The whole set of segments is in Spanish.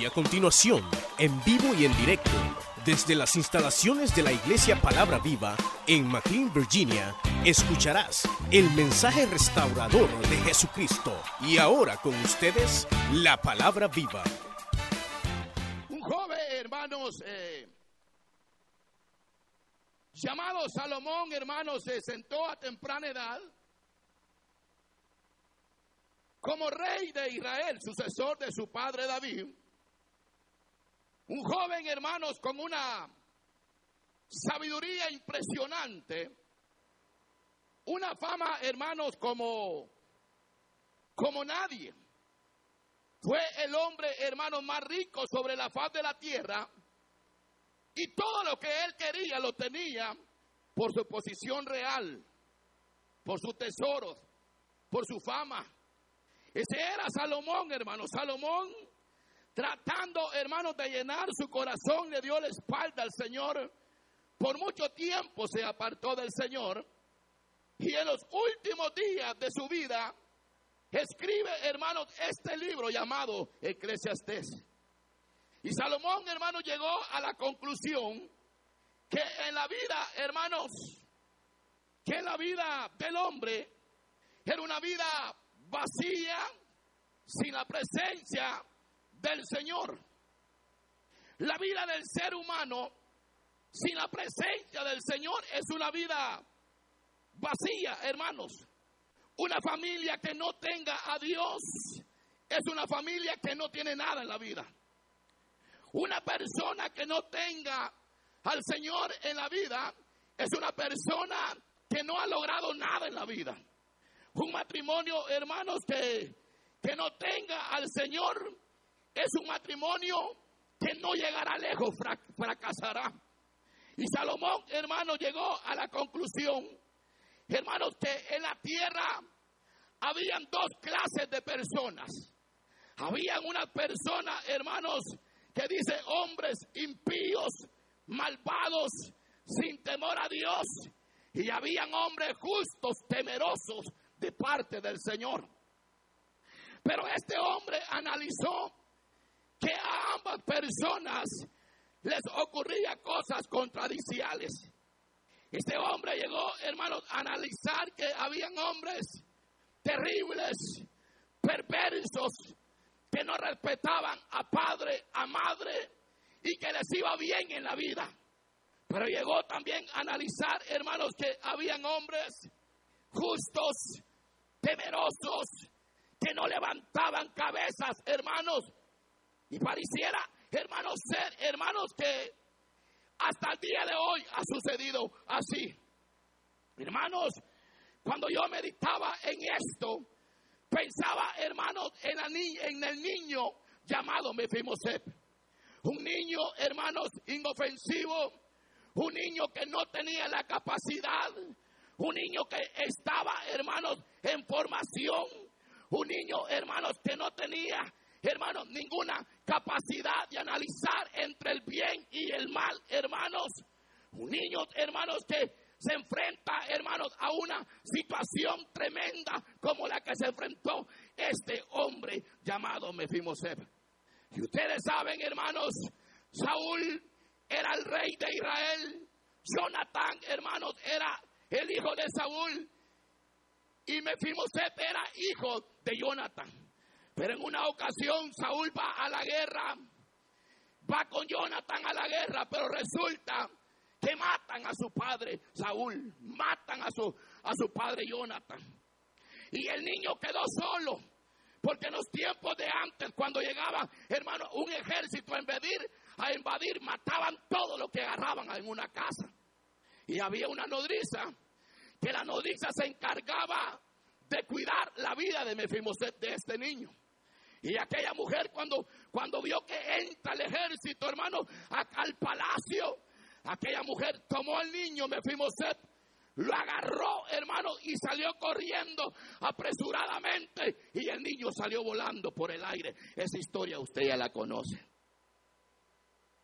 Y a continuación, en vivo y en directo, desde las instalaciones de la Iglesia Palabra Viva en McLean, Virginia, escucharás el mensaje restaurador de Jesucristo. Y ahora con ustedes, la Palabra Viva. Un joven, hermanos, eh, llamado Salomón, hermanos, se sentó a temprana edad como rey de Israel, sucesor de su padre David. Un joven, hermanos, con una sabiduría impresionante, una fama, hermanos, como, como nadie. Fue el hombre, hermanos, más rico sobre la faz de la tierra y todo lo que él quería lo tenía por su posición real, por sus tesoros, por su fama. Ese era Salomón, hermanos. Salomón tratando, hermanos, de llenar su corazón, le dio la espalda al Señor. Por mucho tiempo se apartó del Señor. Y en los últimos días de su vida, escribe, hermanos, este libro llamado Eclesiastés. Y Salomón, hermanos, llegó a la conclusión que en la vida, hermanos, que la vida del hombre era una vida vacía, sin la presencia del Señor. La vida del ser humano sin la presencia del Señor es una vida vacía, hermanos. Una familia que no tenga a Dios es una familia que no tiene nada en la vida. Una persona que no tenga al Señor en la vida es una persona que no ha logrado nada en la vida. Un matrimonio, hermanos, que, que no tenga al Señor es un matrimonio que no llegará lejos, fracasará. Y Salomón, hermanos, llegó a la conclusión, hermanos, que en la tierra habían dos clases de personas. Habían una persona, hermanos, que dice hombres impíos, malvados, sin temor a Dios. Y habían hombres justos, temerosos de parte del Señor. Pero este hombre analizó que a ambas personas les ocurría cosas contradiciales. Este hombre llegó, hermanos, a analizar que habían hombres terribles, perversos, que no respetaban a padre, a madre y que les iba bien en la vida. Pero llegó también a analizar, hermanos, que habían hombres justos, temerosos, que no levantaban cabezas, hermanos, y pareciera, hermanos, ser, hermanos, que hasta el día de hoy ha sucedido así. Hermanos, cuando yo meditaba en esto, pensaba, hermanos, en, la en el niño llamado Mefiboset. Un niño, hermanos, inofensivo. Un niño que no tenía la capacidad. Un niño que estaba, hermanos, en formación. Un niño, hermanos, que no tenía hermanos, ninguna capacidad de analizar entre el bien y el mal, hermanos. Un niño, hermanos, que se enfrenta, hermanos, a una situación tremenda como la que se enfrentó este hombre llamado Mefiboset. Y ustedes saben, hermanos, Saúl era el rey de Israel. Jonathan, hermanos, era el hijo de Saúl. Y Mefiboset era hijo de Jonathan. Pero en una ocasión Saúl va a la guerra, va con Jonathan a la guerra, pero resulta que matan a su padre Saúl, matan a su, a su padre Jonathan. Y el niño quedó solo, porque en los tiempos de antes, cuando llegaba, hermano, un ejército a invadir, a invadir, mataban todo lo que agarraban en una casa. Y había una nodriza, que la nodriza se encargaba de cuidar la vida de Mefiboset, de este niño. Y aquella mujer cuando, cuando vio que entra el ejército, hermano, acá al palacio, aquella mujer tomó al niño Mefiboset, lo agarró, hermano, y salió corriendo apresuradamente. Y el niño salió volando por el aire. Esa historia usted ya la conoce.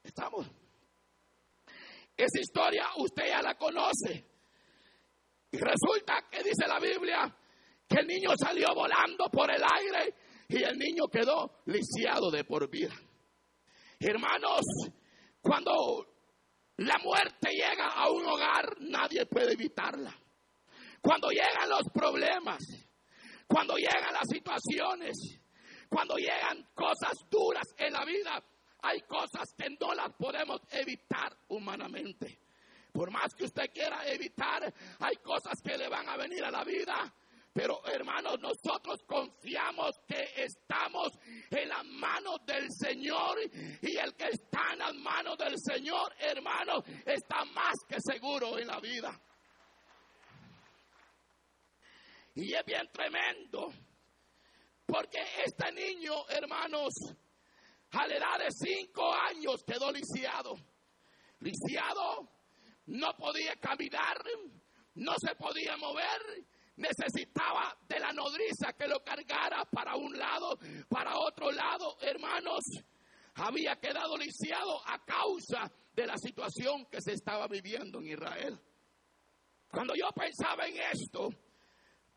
¿Estamos? Esa historia usted ya la conoce. Y resulta que dice la Biblia que el niño salió volando por el aire y el niño quedó lisiado de por vida. Hermanos, cuando la muerte llega a un hogar, nadie puede evitarla. Cuando llegan los problemas, cuando llegan las situaciones, cuando llegan cosas duras en la vida, hay cosas que no las podemos evitar humanamente. Por más que usted quiera evitar, hay cosas que le van a venir a la vida. Pero hermanos, nosotros confiamos que estamos en las manos del Señor y el que está en las manos del Señor, hermanos, está más que seguro en la vida. Y es bien tremendo, porque este niño, hermanos, a la edad de cinco años quedó lisiado. Lisiado, no podía caminar, no se podía mover, necesitaba de la nodriza que lo cargara para un lado, para otro lado, hermanos. Había quedado lisiado a causa de la situación que se estaba viviendo en Israel. Cuando yo pensaba en esto,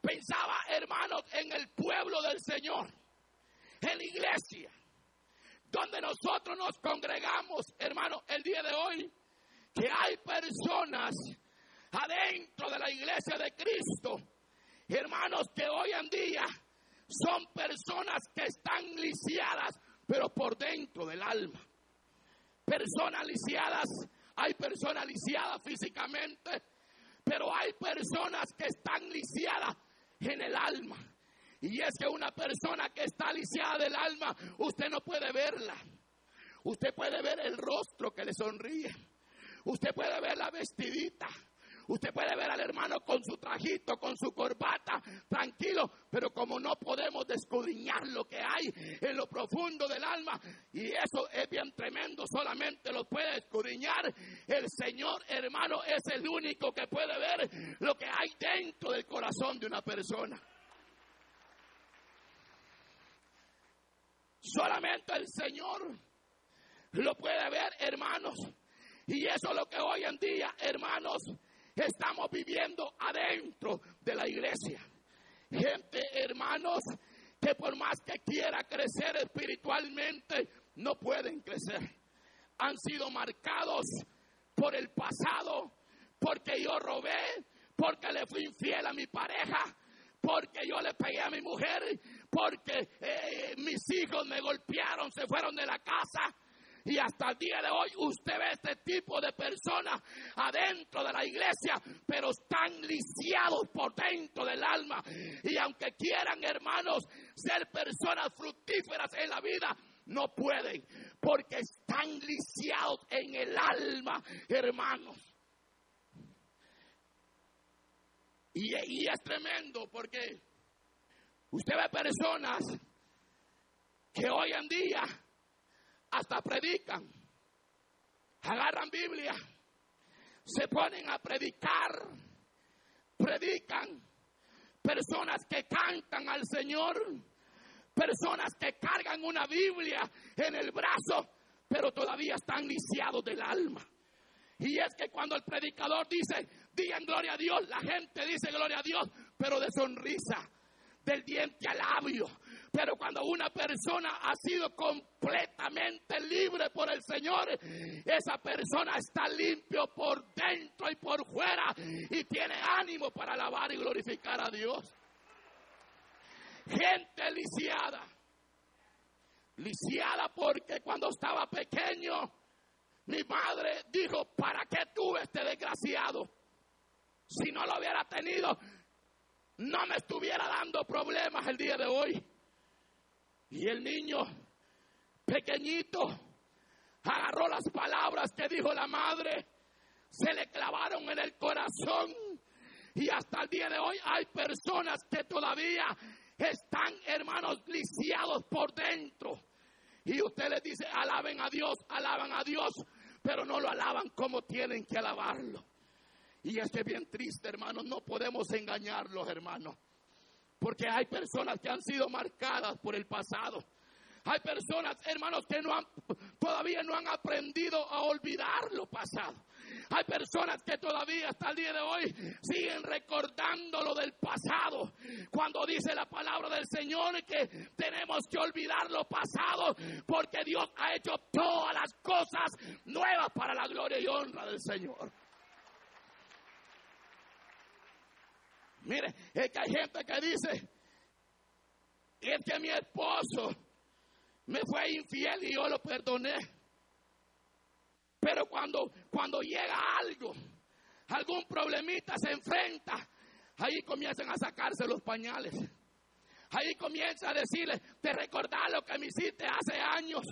pensaba, hermanos, en el pueblo del Señor, en la iglesia, donde nosotros nos congregamos, hermanos, el día de hoy, que hay personas adentro de la iglesia de Cristo, hermanos, que hoy en día son personas que están lisiadas, pero por dentro del alma. Personas lisiadas, hay personas lisiadas físicamente, pero hay personas que están lisiadas en el alma. Y es que una persona que está lisiada del alma, usted no puede verla. Usted puede ver el rostro que le sonríe. Usted puede ver la vestidita. Usted puede ver al hermano con su trajito, con su corbata, tranquilo, pero como no podemos descudriñar lo que hay en lo profundo del alma, y eso es bien tremendo, solamente lo puede escudriñar el Señor, hermano, es el único que puede ver lo que hay dentro del corazón de una persona. Solamente el Señor lo puede ver, hermanos. Y eso es lo que hoy en día, hermanos, estamos viviendo adentro de la iglesia. Gente, hermanos, que por más que quiera crecer espiritualmente, no pueden crecer. Han sido marcados por el pasado, porque yo robé, porque le fui infiel a mi pareja, porque yo le pegué a mi mujer, porque eh, mis hijos me golpearon, se fueron de la casa y hasta el día de hoy usted ve este tipo de personas adentro de la iglesia, pero están lisiados por dentro del alma. Y aunque quieran, hermanos, ser personas fructíferas en la vida, no pueden, porque están lisiados en el alma, hermanos. Y, y, es tremendo porque usted ve personas que hoy en día hasta predican, agarran Biblia, se ponen a predicar, predican, personas que cantan al Señor, personas que cargan una Biblia en el brazo, pero todavía están lisiados del alma. Y es que cuando el predicador dice, digan gloria a Dios, la gente dice gloria a Dios, pero de sonrisa, del diente al labio, pero cuando una persona ha sido completamente libre por el Señor, esa persona está limpio por dentro y por fuera y tiene ánimo para alabar y glorificar a Dios. Gente lisiada. Lisiada porque cuando estaba pequeño, mi madre dijo, ¿para qué tuve este desgraciado? Si no lo hubiera tenido, no me estuviera dando problemas el día de hoy. Y el niño pequeñito agarró las palabras que dijo la madre, se le clavaron en el corazón. Y hasta el día de hoy hay personas que todavía están, hermanos, lisiados por dentro. Y usted les dice, alaben a Dios, alaban a Dios, pero no lo alaban como tienen que alabarlo. Y es que bien triste, hermanos, no podemos engañarlos, hermanos. Porque hay personas que han sido marcadas por el pasado. Hay personas, hermanos, que no han, todavía no han aprendido a olvidar lo pasado. Hay personas que todavía hasta el día de hoy siguen recordando lo del pasado. Cuando dice la palabra del Señor que tenemos que olvidar lo pasado porque Dios ha hecho todas las cosas nuevas para la gloria y honra del Señor. Mire, es que hay gente que dice, es que mi esposo me fue infiel y yo lo perdoné. Pero cuando, cuando llega algo, algún problemita se enfrenta, ahí comienzan a sacarse los pañales. Ahí comienza a decirle, te recordar lo que me hiciste hace años,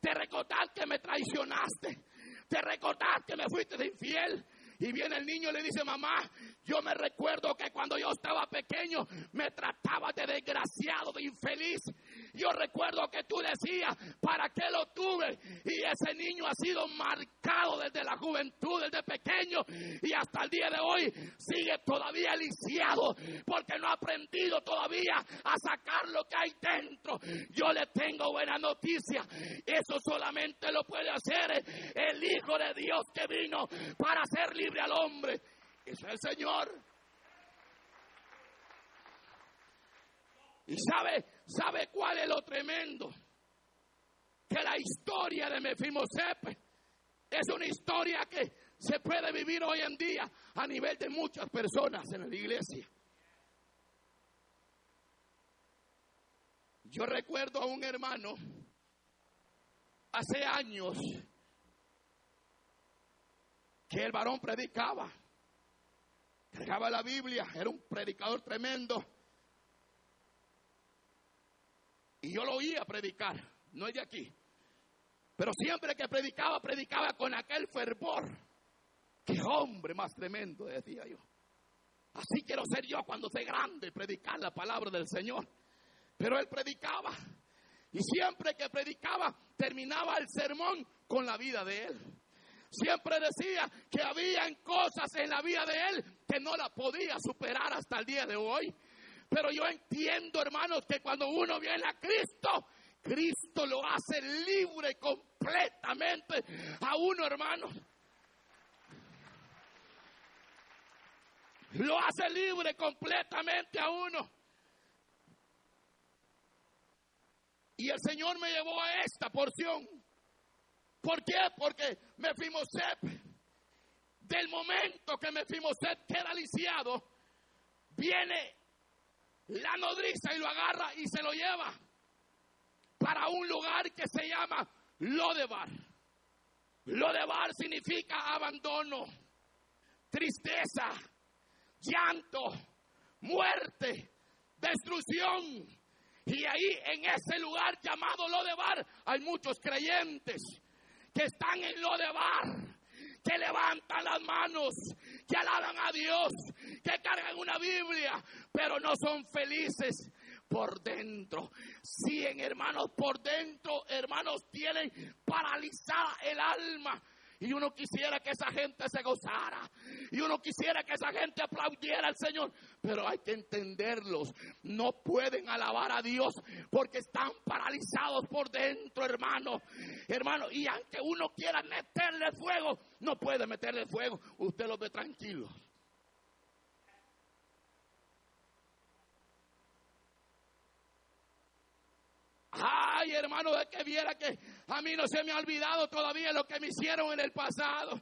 te recordar que me traicionaste, te recordar que me fuiste de infiel. Y viene el niño y le dice, mamá, yo me recuerdo que cuando yo estaba pequeño me trataba de desgraciado, de infeliz. Yo recuerdo que tú decías, ¿para qué lo tuve? Y ese niño ha sido marcado desde la juventud, desde pequeño, y hasta el día de hoy sigue todavía lisiado, porque no ha aprendido todavía a sacar lo que hay dentro. Yo le tengo buena noticia. Eso solamente lo puede hacer el Hijo de Dios que vino para hacer libre al hombre es el Señor. Y sabe, sabe cuál es lo tremendo. Que la historia de Mefiboset es una historia que se puede vivir hoy en día a nivel de muchas personas en la iglesia. Yo recuerdo a un hermano hace años que el varón predicaba Predicaba la Biblia, era un predicador tremendo. Y yo lo oía predicar, no es de aquí. Pero siempre que predicaba, predicaba con aquel fervor. Qué hombre más tremendo, decía yo. Así quiero ser yo cuando sea grande, predicar la palabra del Señor. Pero él predicaba. Y siempre que predicaba, terminaba el sermón con la vida de él siempre decía que habían cosas en la vida de él que no la podía superar hasta el día de hoy. Pero yo entiendo, hermanos, que cuando uno viene a Cristo, Cristo lo hace libre completamente a uno, hermanos. Lo hace libre completamente a uno. Y el Señor me llevó a esta porción ¿Por qué? Porque Mefiboset, del momento que Mefiboset queda lisiado, viene la nodriza y lo agarra y se lo lleva para un lugar que se llama Lodebar. Lodebar significa abandono, tristeza, llanto, muerte, destrucción. Y ahí en ese lugar llamado Lodebar hay muchos creyentes que están en lo de bar, que levantan las manos, que alaban a Dios, que cargan una Biblia, pero no son felices por dentro. en hermanos, por dentro, hermanos, tienen paralizada el alma y uno quisiera que esa gente se gozara. Y uno quisiera que esa gente aplaudiera al Señor. Pero hay que entenderlos. No pueden alabar a Dios porque están paralizados por dentro, hermano. Hermano, y aunque uno quiera meterle fuego, no puede meterle fuego. Usted los ve tranquilos. Ay, hermano, de que viera que a mí no se me ha olvidado todavía lo que me hicieron en el pasado.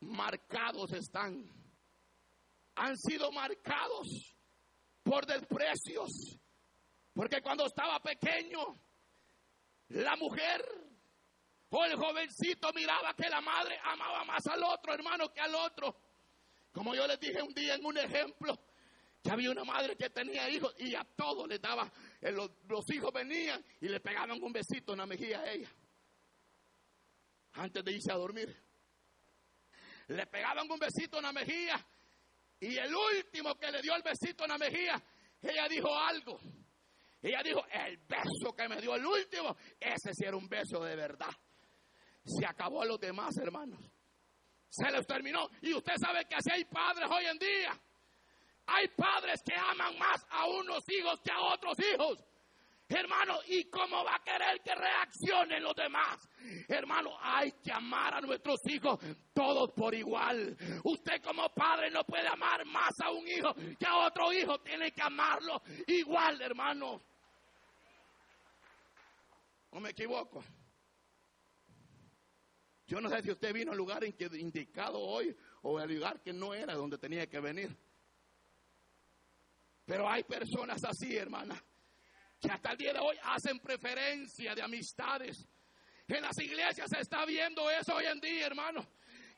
Marcados están. Han sido marcados por desprecios. Porque cuando estaba pequeño, la mujer o el jovencito miraba que la madre amaba más al otro hermano que al otro. Como yo les dije un día en un ejemplo, que había una madre que tenía hijos y a todos les daba, eh, los, los, hijos venían y le pegaban un besito en la mejilla a ella. Antes de irse a dormir. Le pegaban un besito en la mejilla y el último que le dio el besito en la mejilla, ella dijo algo. Ella dijo, el beso que me dio el último, ese sí era un beso de verdad. Se acabó a los demás, hermanos. Se les terminó. Y usted sabe que así hay padres hoy en día hay padres que aman más a unos hijos que a otros hijos. Hermano, ¿y cómo va a querer que reaccionen los demás? Hermano, hay que amar a nuestros hijos todos por igual. Usted como padre no puede amar más a un hijo que a otro hijo. Tiene que amarlo igual, hermano. ¿No me equivoco? Yo no sé si usted vino al lugar indicado hoy o al lugar que no era donde tenía que venir. Pero hay personas así, hermana, que hasta el día de hoy hacen preferencia de amistades. En las iglesias se está viendo eso hoy en día, hermano.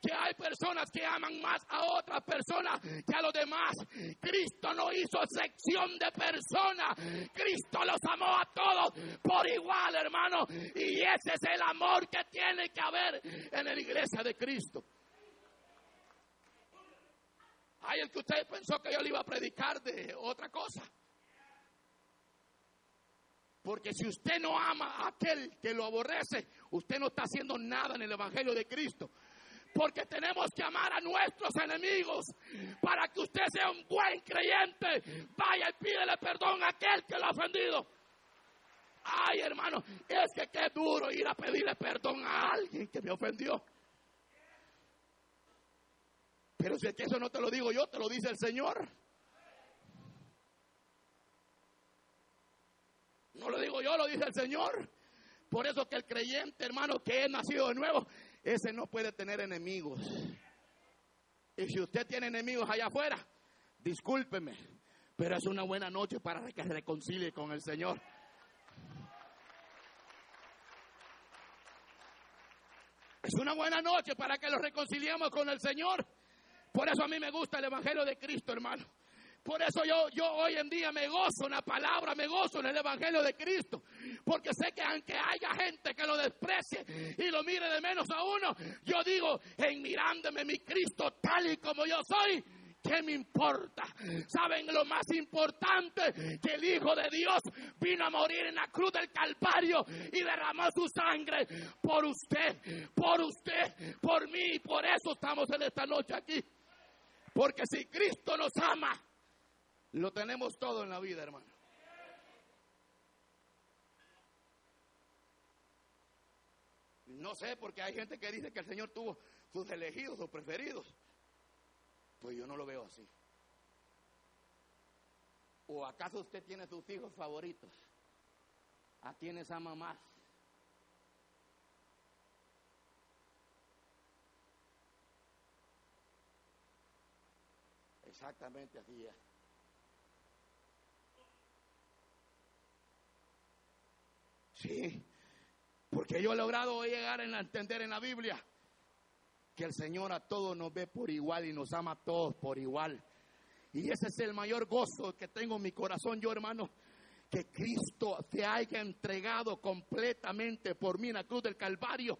Que hay personas que aman más a otras personas que a los demás. Cristo no hizo excepción de personas. Cristo los amó a todos por igual, hermano. Y ese es el amor que tiene que haber en la iglesia de Cristo. Ay, el que usted pensó que yo le iba a predicar de otra cosa. Porque si usted no ama a aquel que lo aborrece, usted no está haciendo nada en el Evangelio de Cristo. Porque tenemos que amar a nuestros enemigos para que usted sea un buen creyente. Vaya y pídele perdón a aquel que lo ha ofendido. Ay, hermano, es que qué duro ir a pedirle perdón a alguien que me ofendió. Pero si es que eso no te lo digo yo, te lo dice el Señor. No lo digo yo, lo dice el Señor. Por eso que el creyente, hermano, que es nacido de nuevo, ese no puede tener enemigos. Y si usted tiene enemigos allá afuera, discúlpeme, pero es una buena noche para que se reconcilie con el Señor. Es una buena noche para que los reconciliemos con el Señor. Por eso a mí me gusta el Evangelio de Cristo, hermano. Por eso yo, yo hoy en día me gozo en la palabra, me gozo en el Evangelio de Cristo. Porque sé que aunque haya gente que lo desprecie y lo mire de menos a uno, yo digo, en mirándome mi Cristo tal y como yo soy, ¿qué me importa? ¿Saben lo más importante? Que el Hijo de Dios vino a morir en la cruz del Calvario y derramó su sangre por usted, por usted, por mí. Por eso estamos en esta noche aquí. Porque si Cristo nos ama, lo tenemos todo en la vida, hermano. No sé, porque hay gente que dice que el Señor tuvo sus elegidos o preferidos. Pues yo no lo veo así. ¿O acaso usted tiene sus hijos favoritos? ¿A quienes ama más? Exactamente así es. Sí, porque yo he logrado llegar a entender en la Biblia que el Señor a todos nos ve por igual y nos ama a todos por igual. Y ese es el mayor gozo que tengo en mi corazón, yo hermano, que Cristo se haya entregado completamente por mí en la cruz del Calvario,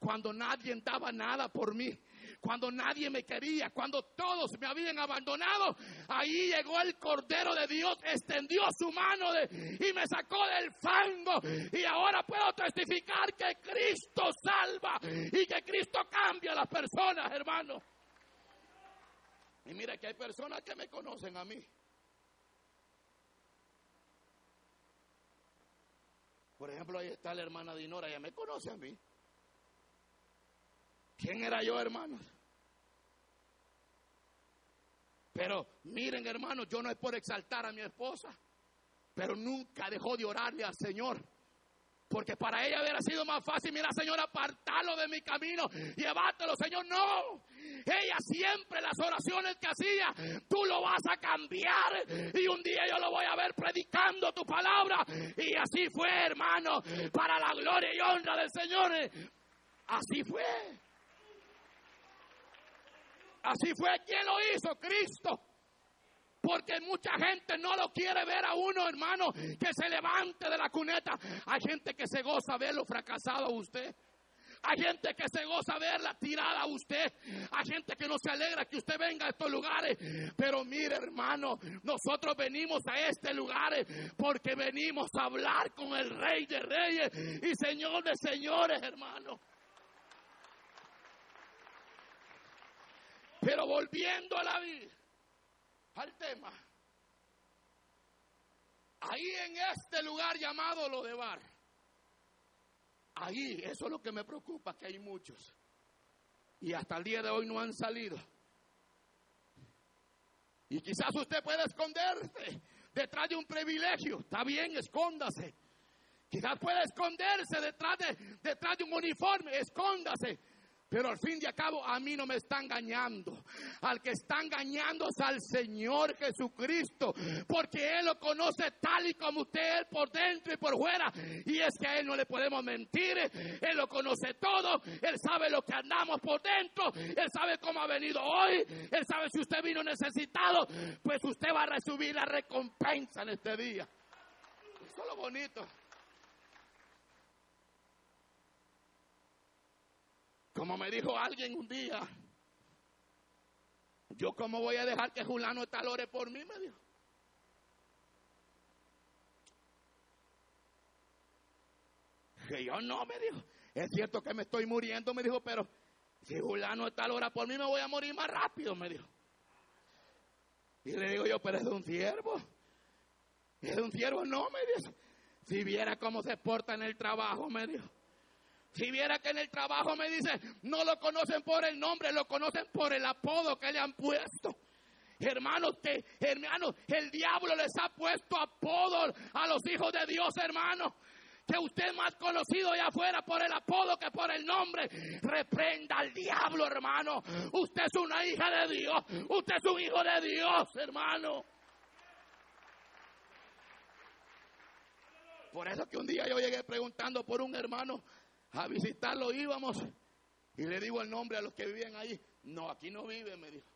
cuando nadie daba nada por mí cuando nadie me quería, cuando todos me habían abandonado, ahí llegó el Cordero de Dios, extendió su mano y me sacó del fango. Y ahora puedo testificar que Cristo salva y que Cristo cambia a las personas, hermano. Y mira que hay personas que me conocen a mí. Por ejemplo, ahí está la hermana Dinora, ella me conoce a mí. ¿Quién era yo, hermanos? Pero miren, hermanos, yo no es por exaltar a mi esposa, pero nunca dejó de orarle al Señor. Porque para ella hubiera sido más fácil, mira Señor, apartarlo de mi camino, llévatelo, Señor. No, ella siempre las oraciones que hacía, tú lo vas a cambiar y un día yo lo voy a ver predicando tu palabra. Y así fue, hermano, para la gloria y honra del Señor. Así fue. Así fue quien lo hizo, Cristo. Porque mucha gente no lo quiere ver a uno, hermano, que se levante de la cuneta. Hay gente que se goza verlo fracasado a usted. Hay gente que se goza verla tirada a usted. Hay gente que no se alegra que usted venga a estos lugares. Pero mire, hermano, nosotros venimos a este lugar porque venimos a hablar con el Rey de Reyes y Señor de Señores, hermano. Pero volviendo a la vida, al tema, Ahí en este lugar llamado lo de bar. Ahí, eso es lo que me preocupa, que hay muchos. Y hasta el día de hoy no han salido. Y quizás usted pueda esconderse detrás de un privilegio. Está bien, escóndase. Quizás pueda esconderse detrás de, detrás de un uniforme. Escóndase. Pero al fin y al cabo a mí no me está engañando. Al que está engañando es al Señor Jesucristo. Porque Él lo conoce tal y como usted es por dentro y por fuera. Y es que a Él no le podemos mentir. Él lo conoce todo. Él sabe lo que andamos por dentro. Él sabe cómo ha venido hoy. Él sabe si usted vino necesitado. Pues usted va a recibir la recompensa en este día. Eso es lo bonito. Como me dijo alguien un día, yo cómo voy a dejar que Julano talore por mí, me dijo. Que yo no, me dijo. Es cierto que me estoy muriendo, me dijo, pero si Julano talora por mí, me voy a morir más rápido, me dijo. Y le digo yo, pero es un siervo. Es un siervo, no, me dijo. Si viera cómo se porta en el trabajo, me dijo. Si viera que en el trabajo me dice, no lo conocen por el nombre, lo conocen por el apodo que le han puesto. Hermanos, que, hermanos, el diablo les ha puesto apodo a los hijos de Dios, hermanos. Que usted es más conocido allá afuera por el apodo que por el nombre. Reprenda al diablo, hermano. Usted es una hija de Dios. Usted es un hijo de Dios, hermano. Por eso que un día yo llegué preguntando por un hermano a visitarlo íbamos y le digo el nombre a los que vivían ahí. No, aquí no vive, me dijo.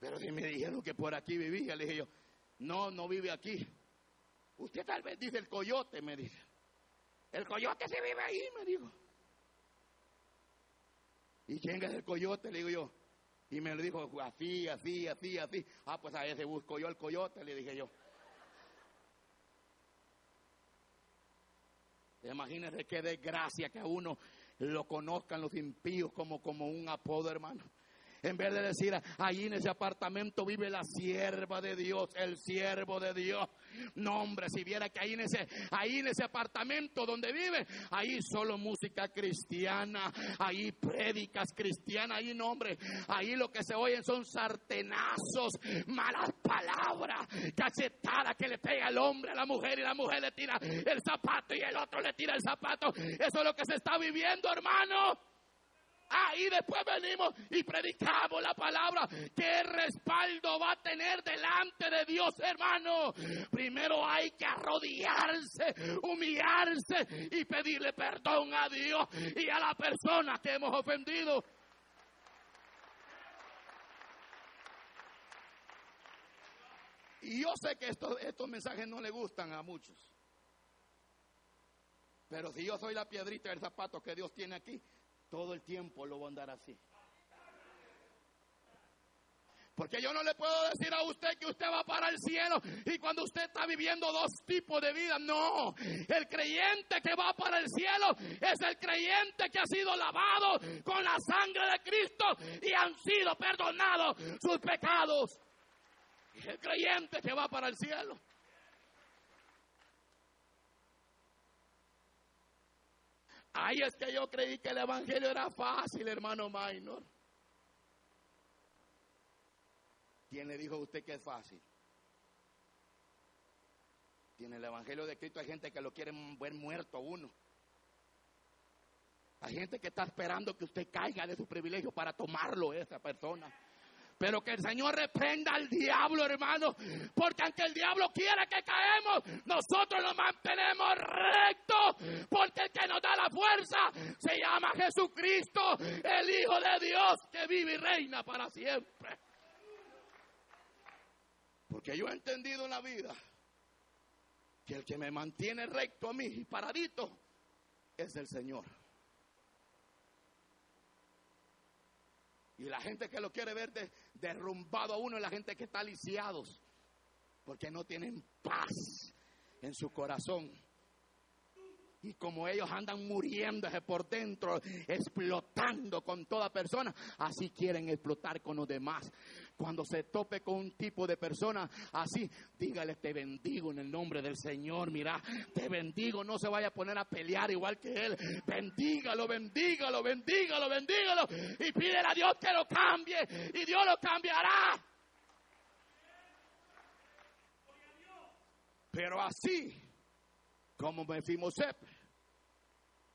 Pero si me dijeron que por aquí vivía, le dije yo, no, no vive aquí. Usted tal vez dice el coyote, me dice. El coyote se vive ahí, me dijo. ¿Y quién es el coyote? Le digo yo. Y me lo dijo así, así, así, así. Ah, pues a ese busco yo el coyote, le dije yo. Imagínense qué desgracia que a uno lo conozcan los impíos como, como un apodo, hermano. En vez de decir, ahí en ese apartamento vive la sierva de Dios, el siervo de Dios. No, hombre, si viera que ahí en ese, ahí en ese apartamento donde vive, ahí solo música cristiana, ahí prédicas cristianas, ahí no, hombre, ahí lo que se oyen son sartenazos, malas palabras, cachetadas que le pega el hombre a la mujer y la mujer le tira el zapato y el otro le tira el zapato. Eso es lo que se está viviendo, hermano. Ahí después venimos y predicamos la palabra. ¿Qué respaldo va a tener delante de Dios, hermano? Primero hay que arrodillarse, humillarse y pedirle perdón a Dios y a la persona que hemos ofendido. Y yo sé que estos, estos mensajes no le gustan a muchos. Pero si yo soy la piedrita del zapato que Dios tiene aquí, todo el tiempo lo voy a andar así. Porque yo no le puedo decir a usted que usted va para el cielo y cuando usted está viviendo dos tipos de vida. No, el creyente que va para el cielo es el creyente que ha sido lavado con la sangre de Cristo y han sido perdonados sus pecados. El creyente que va para el cielo. Ahí es que yo creí que el evangelio era fácil, hermano Minor. ¿Quién le dijo a usted que es fácil? Tiene el evangelio de Cristo hay gente que lo quiere ver muerto a uno. Hay gente que está esperando que usted caiga de su privilegio para tomarlo esa persona. Pero que el Señor reprenda al diablo, hermano. Porque aunque el diablo quiera que caemos, nosotros lo mantenemos recto. Porque el que nos da la fuerza se llama Jesucristo, el Hijo de Dios que vive y reina para siempre. Porque yo he entendido en la vida que el que me mantiene recto a mí y paradito es el Señor. Y la gente que lo quiere ver derrumbado a uno es la gente que está lisiados. Porque no tienen paz en su corazón. Y como ellos andan muriéndose por dentro, explotando con toda persona, así quieren explotar con los demás. Cuando se tope con un tipo de persona así, dígale, te bendigo en el nombre del Señor. Mira, te bendigo, no se vaya a poner a pelear igual que él. Bendígalo, bendígalo, bendígalo, bendígalo. Y pídele a Dios que lo cambie. Y Dios lo cambiará. Pero así como Mefiboset,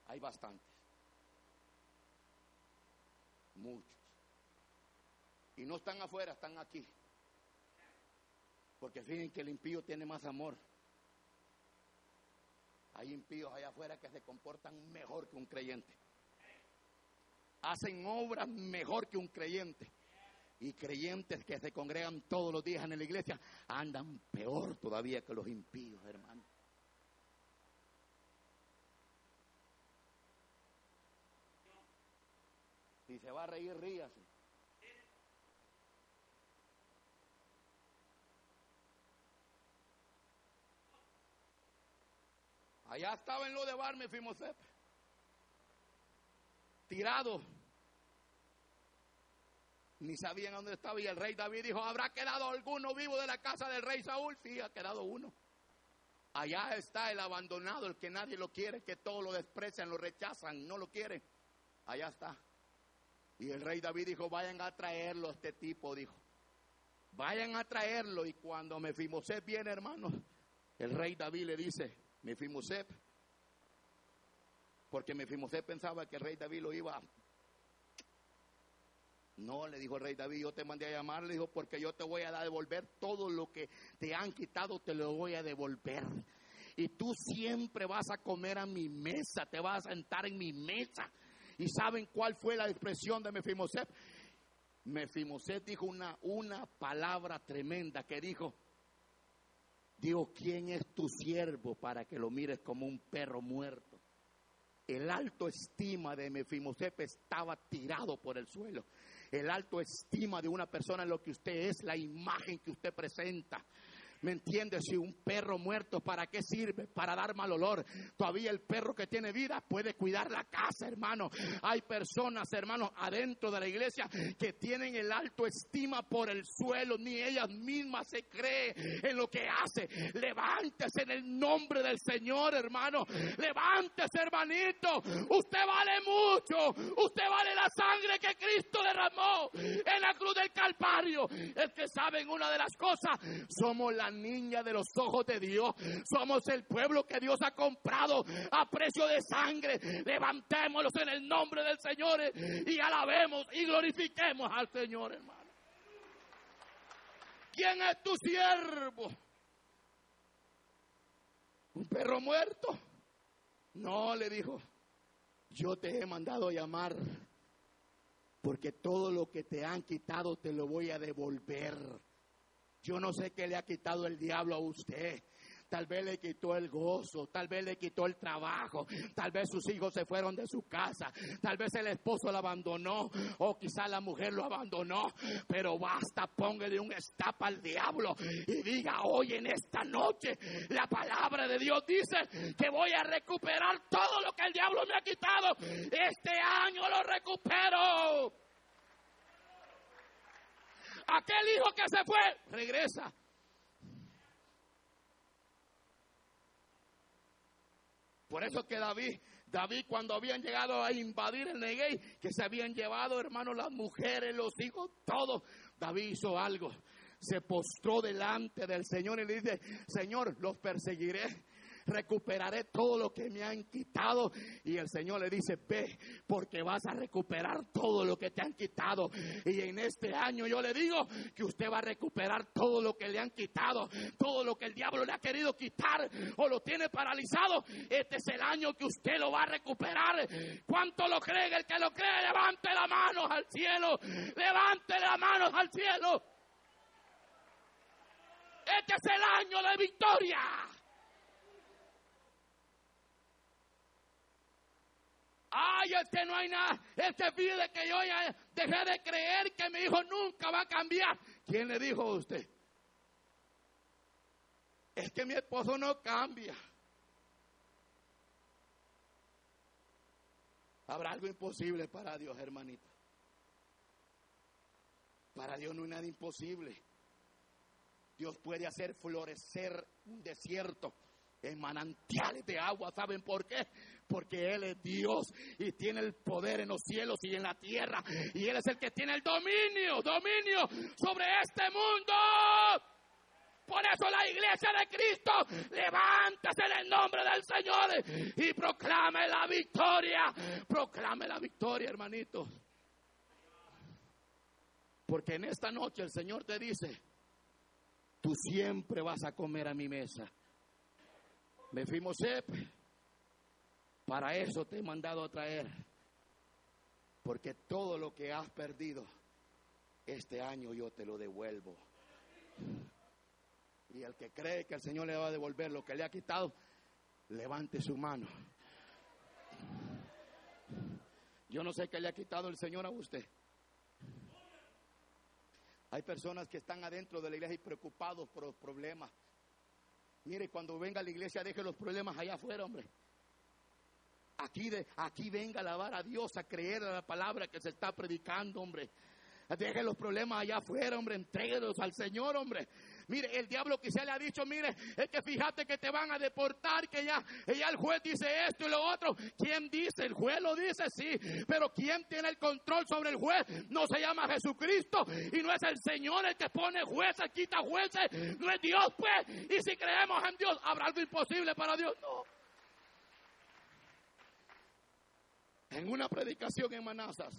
hay bastantes. Muchos. Y no están afuera, están aquí. Porque fíjense que el impío tiene más amor. Hay impíos allá afuera que se comportan mejor que un creyente. Hacen obras mejor que un creyente. Y creyentes que se congregan todos los días en la iglesia andan peor todavía que los impíos, hermano. Se va a reír, ríase. Allá estaba en lo de Bar Mefimoset. Tirado. Ni sabían dónde estaba. Y el rey David dijo: ¿Habrá quedado alguno vivo de la casa del rey Saúl? Sí, ha quedado uno. Allá está el abandonado, el que nadie lo quiere, que todos lo desprecian, lo rechazan, no lo quieren. Allá está. Y el rey David dijo, vayan a traerlo, este tipo dijo. Vayan a traerlo. Y cuando Mefiboset viene, hermanos, el rey David le dice, Mefiboset, porque Mefiboset pensaba que el rey David lo iba a... No, le dijo el rey David, yo te mandé a llamar, le dijo, porque yo te voy a devolver todo lo que te han quitado, te lo voy a devolver. Y tú siempre vas a comer a mi mesa, te vas a sentar en mi mesa. ¿Y saben cuál fue la expresión de Mefiboset? Mefiboset dijo una, una palabra tremenda que dijo, digo, ¿quién es tu siervo para que lo mires como un perro muerto? El alto estima de Mefiboset estaba tirado por el suelo. El alto estima de una persona en lo que usted es, la imagen que usted presenta. ¿Me entiendes? Si un perro muerto, ¿para qué sirve? Para dar mal olor. Todavía el perro que tiene vida puede cuidar la casa, hermano. Hay personas, hermanos, adentro de la iglesia que tienen el alto estima por el suelo. Ni ellas mismas se cree en lo que hace. Levántese en el nombre del Señor, hermano. Levántese, hermanito. Usted vale mucho. Usted vale la sangre que Cristo derramó en la cruz del Calvario. Es que saben una de las cosas. Somos la niña de los ojos de Dios. Somos el pueblo que Dios ha comprado a precio de sangre. Levantémoslos en el nombre del Señor y alabemos y glorifiquemos al Señor, hermano. ¿Quién es tu siervo? ¿Un perro muerto? No, le dijo, yo te he mandado llamar porque todo lo que te han quitado te lo voy a devolver. Yo no sé qué le ha quitado el diablo a usted. Tal vez le quitó el gozo, tal vez le quitó el trabajo, tal vez sus hijos se fueron de su casa, tal vez el esposo lo abandonó o quizá la mujer lo abandonó, pero basta, póngale un stop al diablo y diga hoy en esta noche la palabra de Dios dice que voy a recuperar todo lo que el diablo me ha quitado. Este año lo recupero. Aquel hijo que se fue, regresa. Por eso que David, David cuando habían llegado a invadir el Neguey, que se habían llevado, hermanos, las mujeres, los hijos, todo, David hizo algo. Se postró delante del Señor y le dice, Señor, los perseguiré recuperaré todo lo que me han quitado. Y el Señor le dice, ve, porque vas a recuperar todo lo que te han quitado. Y en este año yo le digo que usted va a recuperar todo lo que le han quitado, todo lo que el diablo le ha querido quitar o lo tiene paralizado. Este es el año que usted lo va a recuperar. ¿Cuánto lo cree? El que lo cree, levante las manos al cielo. Levante las manos al cielo. Este es el año de victoria. Ay, es que no hay nada. Este pide que yo ya dejé de creer que mi hijo nunca va a cambiar. ¿Quién le dijo a usted? Es que mi esposo no cambia. Habrá algo imposible para Dios, hermanito. Para Dios no hay nada imposible. Dios puede hacer florecer un desierto en manantiales de agua. ¿Saben por qué? Porque Él es Dios y tiene el poder en los cielos y en la tierra. Y Él es el que tiene el dominio, dominio sobre este mundo. Por eso la iglesia de Cristo, levántese en el nombre del Señor y proclame la victoria. Proclame la victoria, hermanito. Porque en esta noche el Señor te dice, tú siempre vas a comer a mi mesa. Me fuimos para eso te he mandado a traer. Porque todo lo que has perdido, este año yo te lo devuelvo. Y el que cree que el Señor le va a devolver lo que le ha quitado, levante su mano. Yo no sé qué le ha quitado el Señor a usted. Hay personas que están adentro de la iglesia y preocupados por los problemas. Mire, cuando venga a la iglesia, deje los problemas allá afuera, hombre. Aquí, de, aquí venga a alabar a Dios, a creer a la palabra que se está predicando, hombre. Deje los problemas allá afuera, hombre. Entréguelos al Señor, hombre. Mire, el diablo quizá le ha dicho, mire, es que fíjate que te van a deportar, que ya, ya el juez dice esto y lo otro. ¿Quién dice? El juez lo dice, sí. Pero ¿quién tiene el control sobre el juez? No se llama Jesucristo y no es el Señor el que pone jueces, quita jueces. No es Dios, pues. Y si creemos en Dios, ¿habrá algo imposible para Dios? No. En una predicación en Manazas,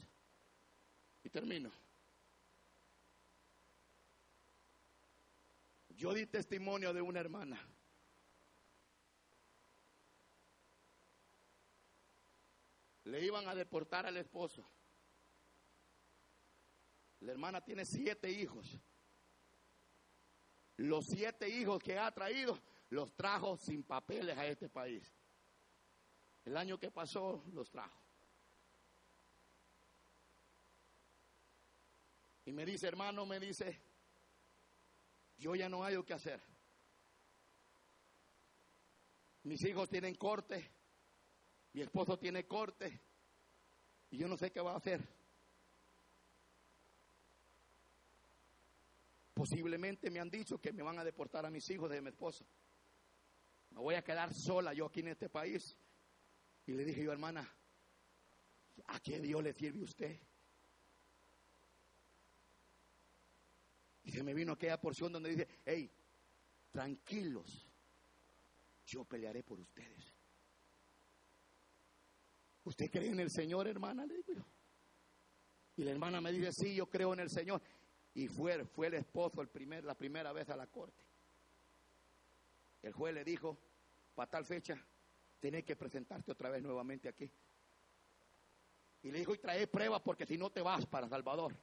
y termino. Yo di testimonio de una hermana. Le iban a deportar al esposo. La hermana tiene siete hijos. Los siete hijos que ha traído los trajo sin papeles a este país. El año que pasó los trajo. Y me dice, hermano, me dice, yo ya no hay lo que hacer. Mis hijos tienen corte, mi esposo tiene corte, y yo no sé qué va a hacer. Posiblemente me han dicho que me van a deportar a mis hijos de mi esposo. Me voy a quedar sola yo aquí en este país. Y le dije yo, hermana, ¿a qué Dios le sirve usted? Y se me vino aquella porción donde dice, hey, tranquilos, yo pelearé por ustedes. ¿Usted cree en el Señor, hermana? Le digo yo. Y la hermana me dice, sí, yo creo en el Señor. Y fue, fue el esposo el primer, la primera vez a la corte. El juez le dijo, para tal fecha, tenés que presentarte otra vez nuevamente aquí. Y le dijo, y trae pruebas porque si no te vas para Salvador.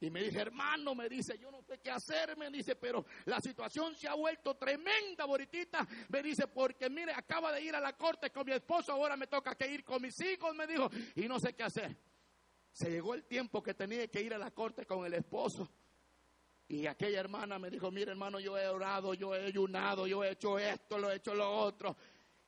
Y me dice, hermano, me dice, yo no sé qué hacer, me dice, pero la situación se ha vuelto tremenda, Boritita. Me dice, porque mire, acaba de ir a la corte con mi esposo, ahora me toca que ir con mis hijos, me dijo, y no sé qué hacer. Se llegó el tiempo que tenía que ir a la corte con el esposo. Y aquella hermana me dijo, mire hermano, yo he orado, yo he ayunado, yo he hecho esto, lo he hecho lo otro.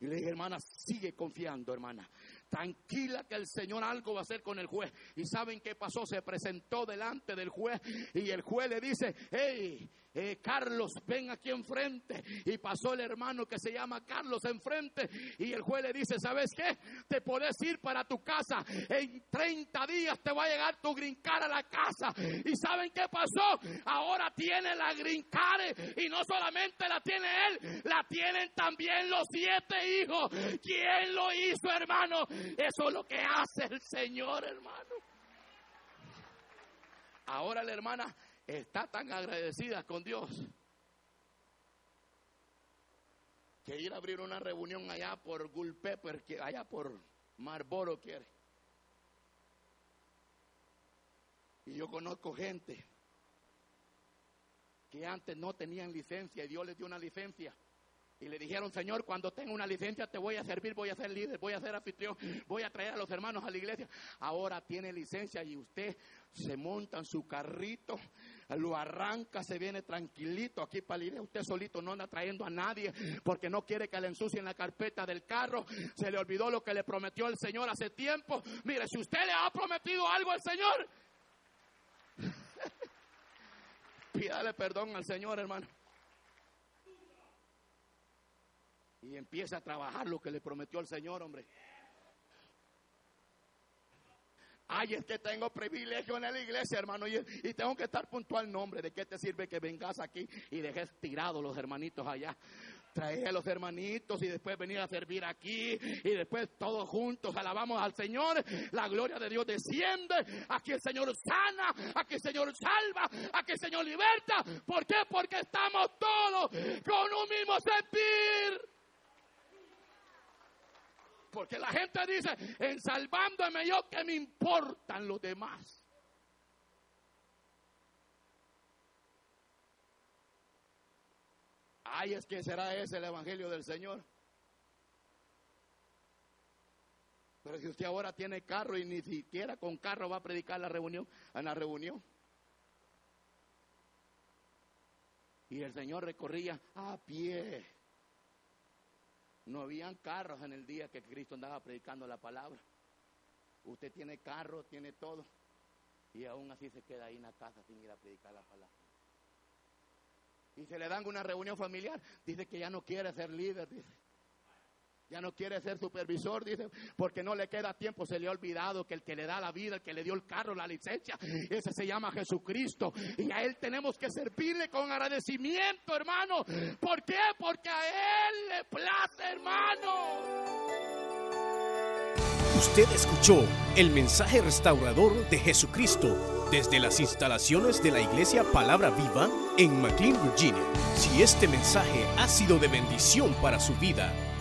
Y le dije, hermana, sigue confiando, hermana tranquila que el Señor algo va a hacer con el juez. ¿Y saben qué pasó? Se presentó delante del juez y el juez le dice, hey, eh, Carlos, ven aquí enfrente. Y pasó el hermano que se llama Carlos enfrente. Y el juez le dice, ¿sabes qué? Te puedes ir para tu casa. En 30 días te va a llegar tu grincar a la casa. ¿Y saben qué pasó? Ahora tiene la grincar. Y no solamente la tiene él, la tienen también los siete hijos. ¿Quién lo hizo, hermano? Eso es lo que hace el Señor, hermano. Ahora la hermana está tan agradecida con Dios que ir a abrir una reunión allá por Gulpepper, que allá por Marlboro quiere. Y yo conozco gente que antes no tenían licencia y Dios les dio una licencia Y le dijeron, Señor, cuando tenga una licencia te voy a servir, voy a ser líder, voy a ser anfitrión, voy a traer a los hermanos a la iglesia. Ahora tiene licencia y usted se monta en su carrito, lo arranca, se viene tranquilito aquí para ir. Usted solito no anda trayendo a nadie porque no quiere que le ensucien la carpeta del carro. Se le olvidó lo que le prometió el Señor hace tiempo. Mire, si usted le ha prometido algo al Señor, pídale perdón al Señor, hermano. Y empieza a trabajar lo que le prometió el Señor, hombre. Ay, es que tengo privilegio en la iglesia, hermano, y, tengo que estar puntual nombre. ¿De qué te sirve que vengas aquí y dejes tirados los hermanitos allá? Trae a los hermanitos y después venir a servir aquí y después todos juntos alabamos al Señor. La gloria de Dios desciende. Aquí el Señor sana, aquí el Señor salva, aquí el Señor liberta. ¿Por qué? Porque estamos todos con un mismo sentir. Porque la gente dice, en salvándome yo, ¿qué me importan los demás? Ay, es que será ese el Evangelio del Señor. Pero si usted ahora tiene carro y ni siquiera con carro va a predicar la reunión, en la reunión. Y el Señor recorría a pie. No habían carros en el día que Cristo andaba predicando la palabra. Usted tiene carro, tiene todo. Y aún así se queda ahí en la casa sin ir a predicar la palabra. Y se le dan una reunión familiar. Dice que ya no quiere ser líder. Dice. Ya no quiere ser supervisor, dice, porque no le queda tiempo. Se le ha olvidado que el que le da la vida, el que le dio el carro, la licencia, ese se llama Jesucristo. Y a Él tenemos que servirle con agradecimiento, hermano. ¿Por qué? Porque a Él le place, hermano. Usted escuchó el mensaje restaurador de Jesucristo desde las instalaciones de la iglesia Palabra Viva en McLean, Virginia. Si este mensaje ha sido de bendición para su vida,